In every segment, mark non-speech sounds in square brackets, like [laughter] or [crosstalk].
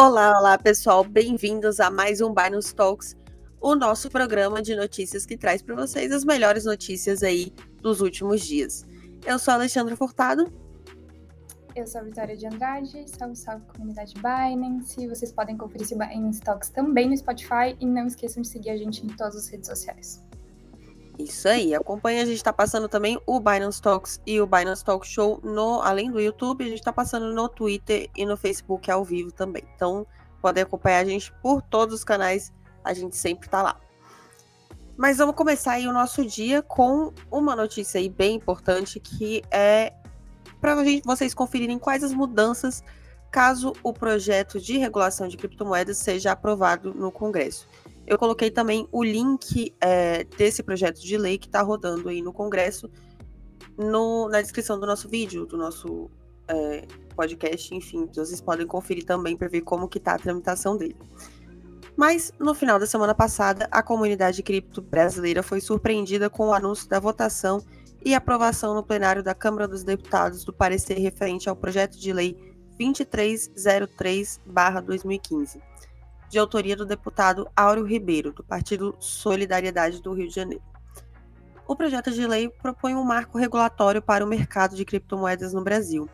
Olá, olá pessoal, bem-vindos a mais um Binance Talks, o nosso programa de notícias que traz para vocês as melhores notícias aí dos últimos dias. Eu sou a Alexandra Furtado. Eu sou a Vitória de Andrade, salve, salve comunidade Binance. Vocês podem conferir esse Binance Talks também no Spotify e não esqueçam de seguir a gente em todas as redes sociais. Isso aí, acompanha, a gente está passando também o Binance Talks e o Binance Talk Show no, além do YouTube, a gente está passando no Twitter e no Facebook ao vivo também. Então, podem acompanhar a gente por todos os canais, a gente sempre está lá. Mas vamos começar aí o nosso dia com uma notícia aí bem importante que é para vocês conferirem quais as mudanças caso o projeto de regulação de criptomoedas seja aprovado no Congresso. Eu coloquei também o link é, desse projeto de lei que está rodando aí no Congresso no, na descrição do nosso vídeo, do nosso é, podcast, enfim, vocês podem conferir também para ver como que está a tramitação dele. Mas no final da semana passada, a comunidade cripto brasileira foi surpreendida com o anúncio da votação e aprovação no plenário da Câmara dos Deputados do parecer referente ao projeto de lei 2303/2015 de autoria do deputado Áureo Ribeiro, do Partido Solidariedade do Rio de Janeiro. O projeto de lei propõe um marco regulatório para o mercado de criptomoedas no Brasil,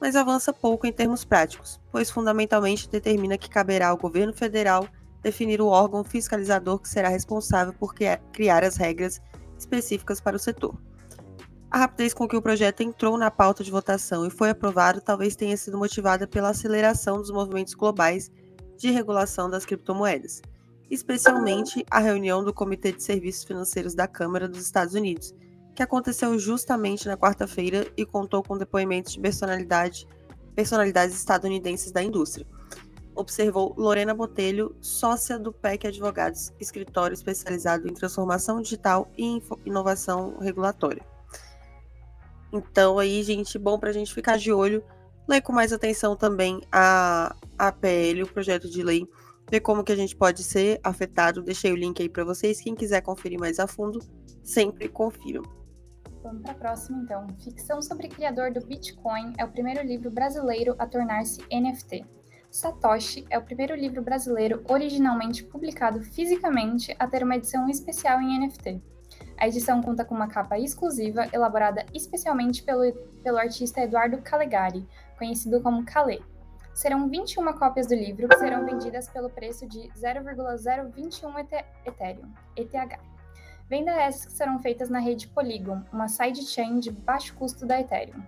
mas avança pouco em termos práticos, pois fundamentalmente determina que caberá ao governo federal definir o órgão fiscalizador que será responsável por criar as regras específicas para o setor. A rapidez com que o projeto entrou na pauta de votação e foi aprovado talvez tenha sido motivada pela aceleração dos movimentos globais de regulação das criptomoedas, especialmente a reunião do Comitê de Serviços Financeiros da Câmara dos Estados Unidos, que aconteceu justamente na quarta-feira e contou com depoimentos de personalidade, personalidades estadunidenses da indústria. Observou Lorena Botelho, sócia do PEC Advogados, escritório especializado em transformação digital e inovação regulatória. Então aí, gente, bom para a gente ficar de olho ler com mais atenção também a, a PL, o projeto de lei, ver como que a gente pode ser afetado. Deixei o link aí para vocês. Quem quiser conferir mais a fundo, sempre confiram. Vamos para a próxima, então. Ficção sobre criador do Bitcoin é o primeiro livro brasileiro a tornar-se NFT. Satoshi é o primeiro livro brasileiro originalmente publicado fisicamente a ter uma edição especial em NFT. A edição conta com uma capa exclusiva elaborada especialmente pelo, pelo artista Eduardo Calegari, conhecido como Calé. Serão 21 cópias do livro que serão vendidas pelo preço de 0,021 Ethereum, ETH. Venda essas que serão feitas na rede Polygon, uma sidechain de baixo custo da Ethereum.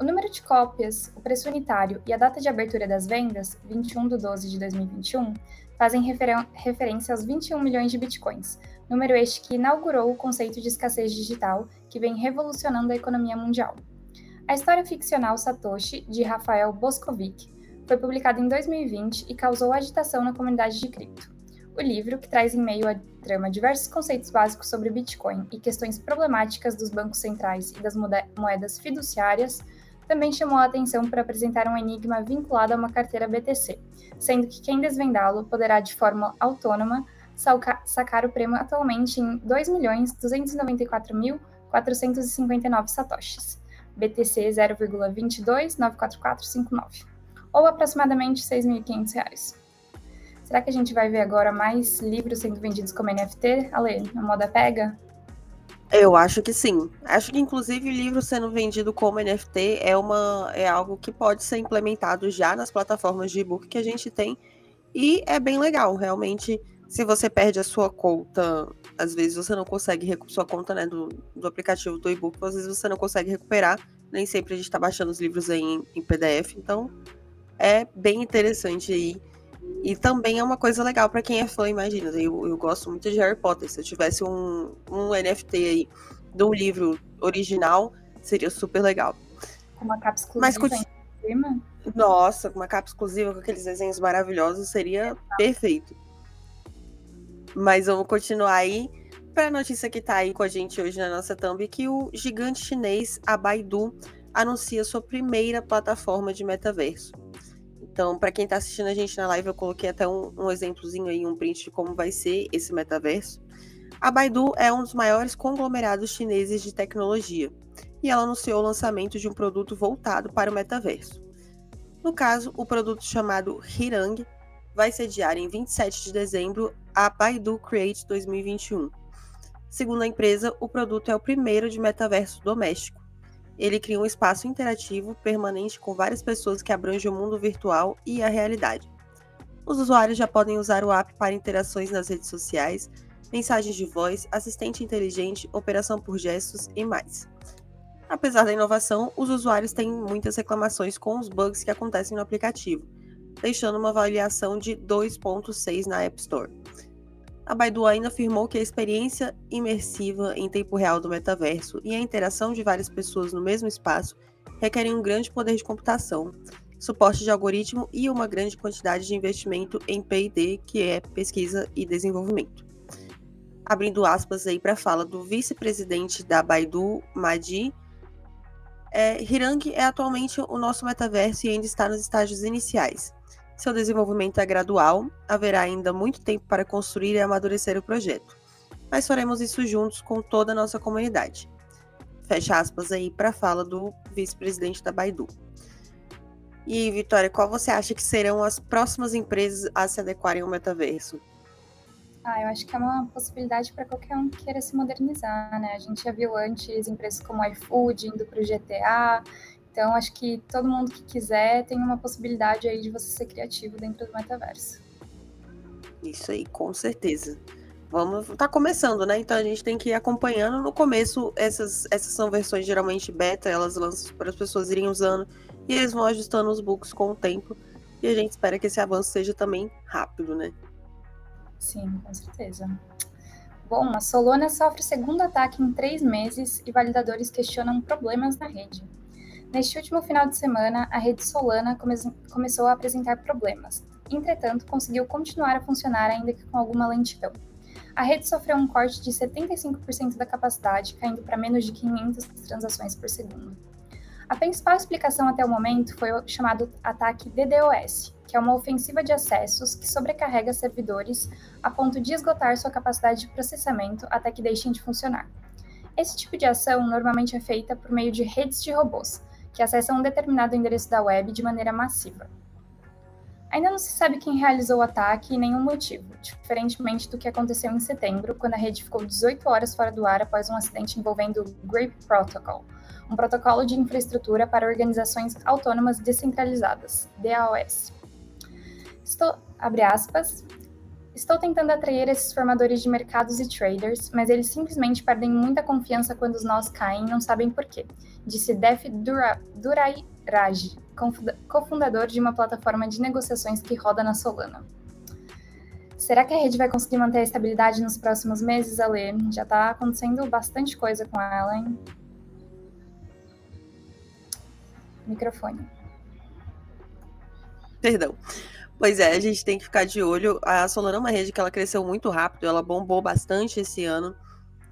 O número de cópias, o preço unitário e a data de abertura das vendas, 21 de 12 de 2021, fazem referência aos 21 milhões de bitcoins, número este que inaugurou o conceito de escassez digital que vem revolucionando a economia mundial. A história ficcional Satoshi, de Rafael Boscovic, foi publicada em 2020 e causou agitação na comunidade de cripto. O livro, que traz em meio à trama diversos conceitos básicos sobre Bitcoin e questões problemáticas dos bancos centrais e das moedas fiduciárias, também chamou a atenção por apresentar um enigma vinculado a uma carteira BTC, sendo que quem desvendá-lo poderá, de forma autônoma, sacar o prêmio atualmente em 2.294.459 satoshis, BTC 0,2294459, ou aproximadamente R$ 6.500. Será que a gente vai ver agora mais livros sendo vendidos como NFT, Ale, na moda pega? Eu acho que sim. Acho que inclusive livro sendo vendido como NFT é uma é algo que pode ser implementado já nas plataformas de e-book que a gente tem e é bem legal, realmente se você perde a sua conta, às vezes você não consegue sua conta né, do, do aplicativo do e-book, às vezes você não consegue recuperar. Nem sempre a gente está baixando os livros aí em, em, PDF, então é bem interessante aí. E também é uma coisa legal para quem é fã, imagina. Eu, eu gosto muito de Harry Potter. Se eu tivesse um, um NFT aí de um livro original, seria super legal. Com uma capa exclusiva Mas, Nossa, com uma capa exclusiva com aqueles desenhos maravilhosos, seria perfeito. Mas vamos continuar aí para a notícia que está aí com a gente hoje na nossa thumb, que o gigante chinês, a Baidu, anuncia sua primeira plataforma de metaverso. Então, para quem está assistindo a gente na live, eu coloquei até um, um exemplozinho aí, um print de como vai ser esse metaverso. A Baidu é um dos maiores conglomerados chineses de tecnologia e ela anunciou o lançamento de um produto voltado para o metaverso. No caso, o produto chamado Hirang vai sediar em 27 de dezembro a Baidu Create 2021. Segundo a empresa, o produto é o primeiro de metaverso doméstico. Ele cria um espaço interativo permanente com várias pessoas que abrange o mundo virtual e a realidade. Os usuários já podem usar o app para interações nas redes sociais, mensagens de voz, assistente inteligente, operação por gestos e mais. Apesar da inovação, os usuários têm muitas reclamações com os bugs que acontecem no aplicativo, deixando uma avaliação de 2.6 na App Store. A Baidu ainda afirmou que a experiência imersiva em tempo real do metaverso e a interação de várias pessoas no mesmo espaço requerem um grande poder de computação, suporte de algoritmo e uma grande quantidade de investimento em P&D, que é pesquisa e desenvolvimento. Abrindo aspas aí para a fala do vice-presidente da Baidu, Madi, é, Hirang é atualmente o nosso metaverso e ainda está nos estágios iniciais. Seu desenvolvimento é gradual, haverá ainda muito tempo para construir e amadurecer o projeto, mas faremos isso juntos com toda a nossa comunidade. Fecha aspas aí para a fala do vice-presidente da Baidu. E, Vitória, qual você acha que serão as próximas empresas a se adequarem ao metaverso? Ah, eu acho que é uma possibilidade para qualquer um que queira se modernizar, né? A gente já viu antes empresas como iFood indo para o GTA. Então, acho que todo mundo que quiser tem uma possibilidade aí de você ser criativo dentro do metaverso. Isso aí, com certeza. Vamos, tá começando, né? Então a gente tem que ir acompanhando. No começo, essas, essas são versões geralmente beta, elas lançam para as pessoas irem usando e eles vão ajustando os bugs com o tempo. E a gente espera que esse avanço seja também rápido, né? Sim, com certeza. Bom, a Solana sofre segundo ataque em três meses e validadores questionam problemas na rede. Neste último final de semana, a rede Solana come começou a apresentar problemas. Entretanto, conseguiu continuar a funcionar ainda que com alguma lentidão. A rede sofreu um corte de 75% da capacidade, caindo para menos de 500 transações por segundo. A principal explicação até o momento foi o chamado ataque DDoS, que é uma ofensiva de acessos que sobrecarrega servidores a ponto de esgotar sua capacidade de processamento até que deixem de funcionar. Esse tipo de ação normalmente é feita por meio de redes de robôs, que acessam um determinado endereço da web de maneira massiva. Ainda não se sabe quem realizou o ataque e nenhum motivo, diferentemente do que aconteceu em setembro, quando a rede ficou 18 horas fora do ar após um acidente envolvendo o Grape Protocol, um protocolo de infraestrutura para organizações autônomas descentralizadas, DAOS. Estou, abre aspas, Estou tentando atrair esses formadores de mercados e traders, mas eles simplesmente perdem muita confiança quando os nós caem e não sabem por quê, disse Def Dura, Durairaj, cofundador de uma plataforma de negociações que roda na Solana. Será que a rede vai conseguir manter a estabilidade nos próximos meses, Ale? Já está acontecendo bastante coisa com ela, hein? Microfone. Perdão. Pois é, a gente tem que ficar de olho. A Solana é rede que ela cresceu muito rápido, ela bombou bastante esse ano.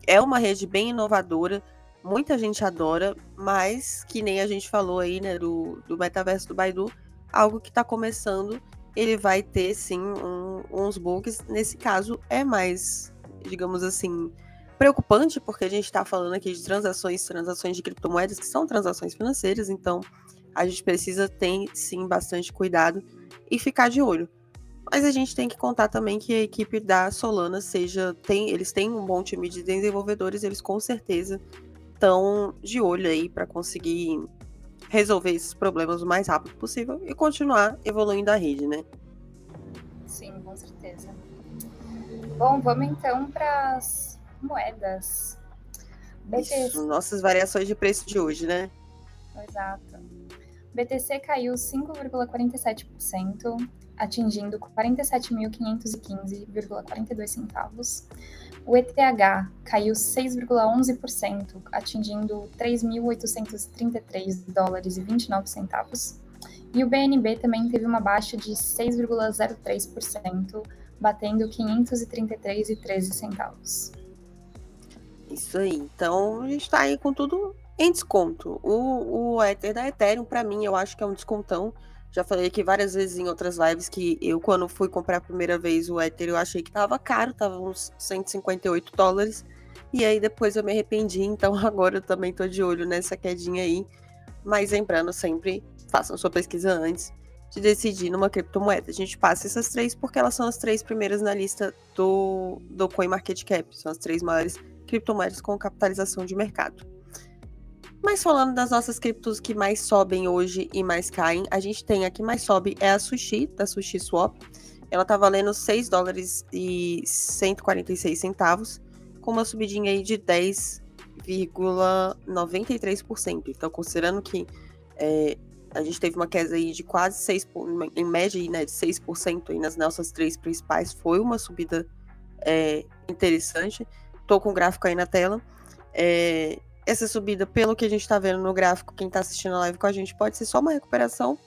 É uma rede bem inovadora, muita gente adora, mas que nem a gente falou aí, né, do, do metaverso do Baidu, algo que está começando, ele vai ter sim um, uns bugs. Nesse caso, é mais, digamos assim, preocupante, porque a gente está falando aqui de transações, transações de criptomoedas que são transações financeiras, então a gente precisa ter sim bastante cuidado e ficar de olho. Mas a gente tem que contar também que a equipe da Solana seja tem, eles têm um bom time de desenvolvedores, eles com certeza estão de olho aí para conseguir resolver esses problemas o mais rápido possível e continuar evoluindo a rede, né? Sim, com certeza. Bom, vamos então para as moedas. Isso, nossas variações de preço de hoje, né? Exato. BTC caiu 5,47%, atingindo 47.515,42 centavos. O ETH caiu 6,11%, atingindo 3.833 dólares e 29 centavos. E o BNB também teve uma baixa de 6,03%, batendo 533,13 centavos. Isso aí. Então a gente está aí com tudo em desconto. O, o Ether da Ethereum, para mim, eu acho que é um descontão. Já falei aqui várias vezes em outras lives que eu, quando fui comprar a primeira vez o Ether, eu achei que tava caro, tava uns 158 dólares. E aí depois eu me arrependi, então [laughs] agora eu também tô de olho nessa quedinha aí. Mas lembrando sempre, façam sua pesquisa antes de decidir numa criptomoeda. A gente passa essas três porque elas são as três primeiras na lista do, do CoinMarketCap, são as três maiores criptomoedas com capitalização de mercado. Mas falando das nossas criptos que mais sobem hoje e mais caem, a gente tem a que mais sobe é a Sushi, da Sushi Swap. Ela tá valendo 6 dólares e 146 centavos, com uma subidinha aí de 10,93%. Então, considerando que é, a gente teve uma queda aí de quase 6%, em média aí, né, de 6% aí nas nossas três principais, foi uma subida é, interessante. Tô com o gráfico aí na tela. É, essa subida, pelo que a gente está vendo no gráfico, quem está assistindo a live com a gente, pode ser só uma recuperação,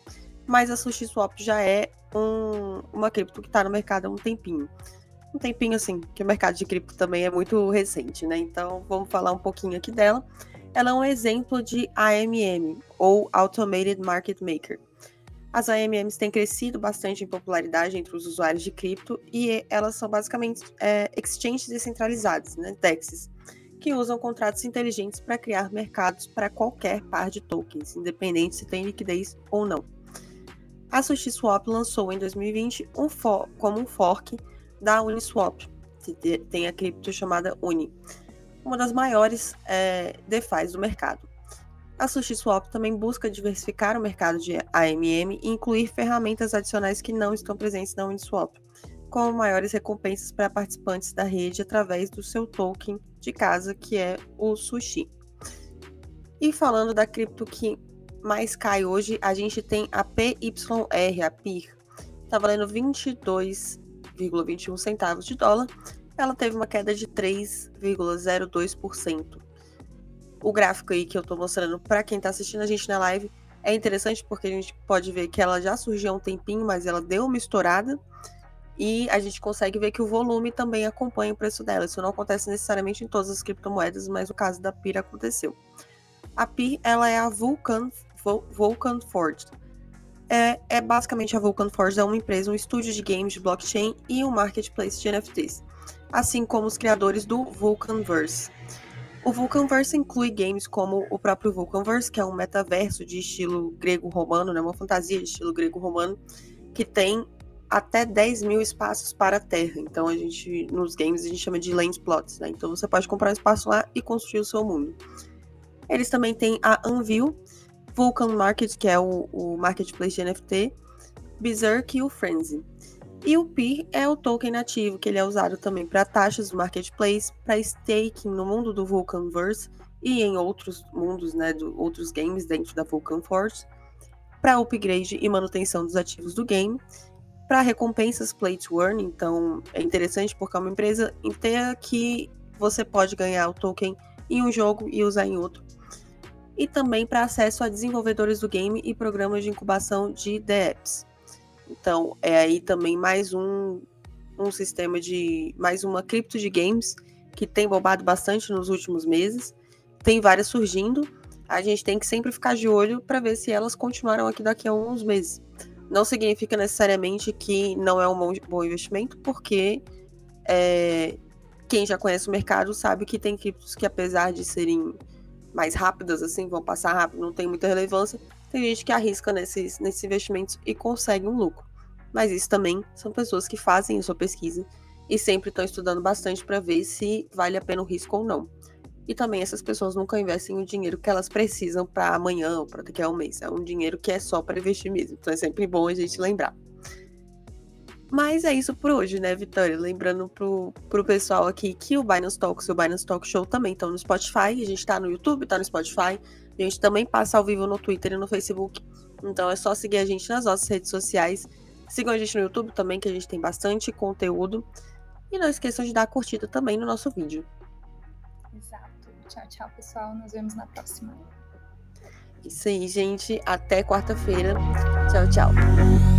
mas a SushiSwap já é um, uma cripto que está no mercado há um tempinho. Um tempinho assim, que o mercado de cripto também é muito recente, né? Então vamos falar um pouquinho aqui dela. Ela é um exemplo de AMM, ou Automated Market Maker. As AMMs têm crescido bastante em popularidade entre os usuários de cripto e elas são basicamente é, exchanges descentralizados, né, DEXs, que usam contratos inteligentes para criar mercados para qualquer par de tokens, independente se tem liquidez ou não. A SushiSwap lançou em 2020 um como um fork da Uniswap, que tem a cripto chamada Uni, uma das maiores é, DeFi do mercado. A SushiSwap também busca diversificar o mercado de AMM e incluir ferramentas adicionais que não estão presentes na Uniswap, com maiores recompensas para participantes da rede através do seu token de casa, que é o Sushi. E falando da cripto que mais cai hoje, a gente tem a PYR, a PIR. Está valendo 22,21 centavos de dólar. Ela teve uma queda de 3,02%. O gráfico aí que eu estou mostrando para quem está assistindo a gente na live é interessante porque a gente pode ver que ela já surgiu há um tempinho, mas ela deu uma estourada e a gente consegue ver que o volume também acompanha o preço dela. Isso não acontece necessariamente em todas as criptomoedas, mas no caso da PIR aconteceu. A PIR ela é a Vulcan, Vulcan Forge. É, é basicamente a Vulcan Forge é uma empresa, um estúdio de games de blockchain e um marketplace de NFTs, assim como os criadores do Vulcanverse. O Vulcanverse inclui games como o próprio Vulcanverse, que é um metaverso de estilo grego-romano, né, uma fantasia de estilo grego-romano, que tem até 10 mil espaços para a Terra. Então a gente, nos games, a gente chama de land plots, né? Então você pode comprar um espaço lá e construir o seu mundo. Eles também têm a Anvil, Vulcan Market, que é o, o marketplace de NFT, Berserk e o Frenzy. E o PIR é o token nativo, que ele é usado também para taxas do marketplace, para staking no mundo do Vulcanverse e em outros mundos, né, do, outros games dentro da Vulcan Force, para upgrade e manutenção dos ativos do game, para recompensas play to earn, então é interessante porque é uma empresa inteira que você pode ganhar o token em um jogo e usar em outro. E também para acesso a desenvolvedores do game e programas de incubação de DApps. Então, é aí também mais um, um sistema de. mais uma cripto de games que tem bombado bastante nos últimos meses. Tem várias surgindo. A gente tem que sempre ficar de olho para ver se elas continuaram aqui daqui a uns meses não significa necessariamente que não é um bom investimento, porque é, quem já conhece o mercado sabe que tem criptos que, apesar de serem mais rápidas, assim, vão passar rápido, não tem muita relevância, tem gente que arrisca nesses, nesses investimentos e consegue um lucro. Mas isso também são pessoas que fazem a sua pesquisa e sempre estão estudando bastante para ver se vale a pena o risco ou não. E também essas pessoas nunca investem o dinheiro que elas precisam para amanhã ou para daqui a um mês. É um dinheiro que é só para investir mesmo. Então é sempre bom a gente lembrar. Mas é isso por hoje, né, Vitória? Lembrando pro, pro pessoal aqui que o Binance Talks e o Binance Talk Show também estão no Spotify. A gente tá no YouTube, tá no Spotify. A gente também passa ao vivo no Twitter e no Facebook. Então é só seguir a gente nas nossas redes sociais. Sigam a gente no YouTube também, que a gente tem bastante conteúdo. E não esqueçam de dar a curtida também no nosso vídeo. Exato. Tchau, tchau, pessoal. Nos vemos na próxima. Isso aí, gente. Até quarta-feira. Tchau, tchau.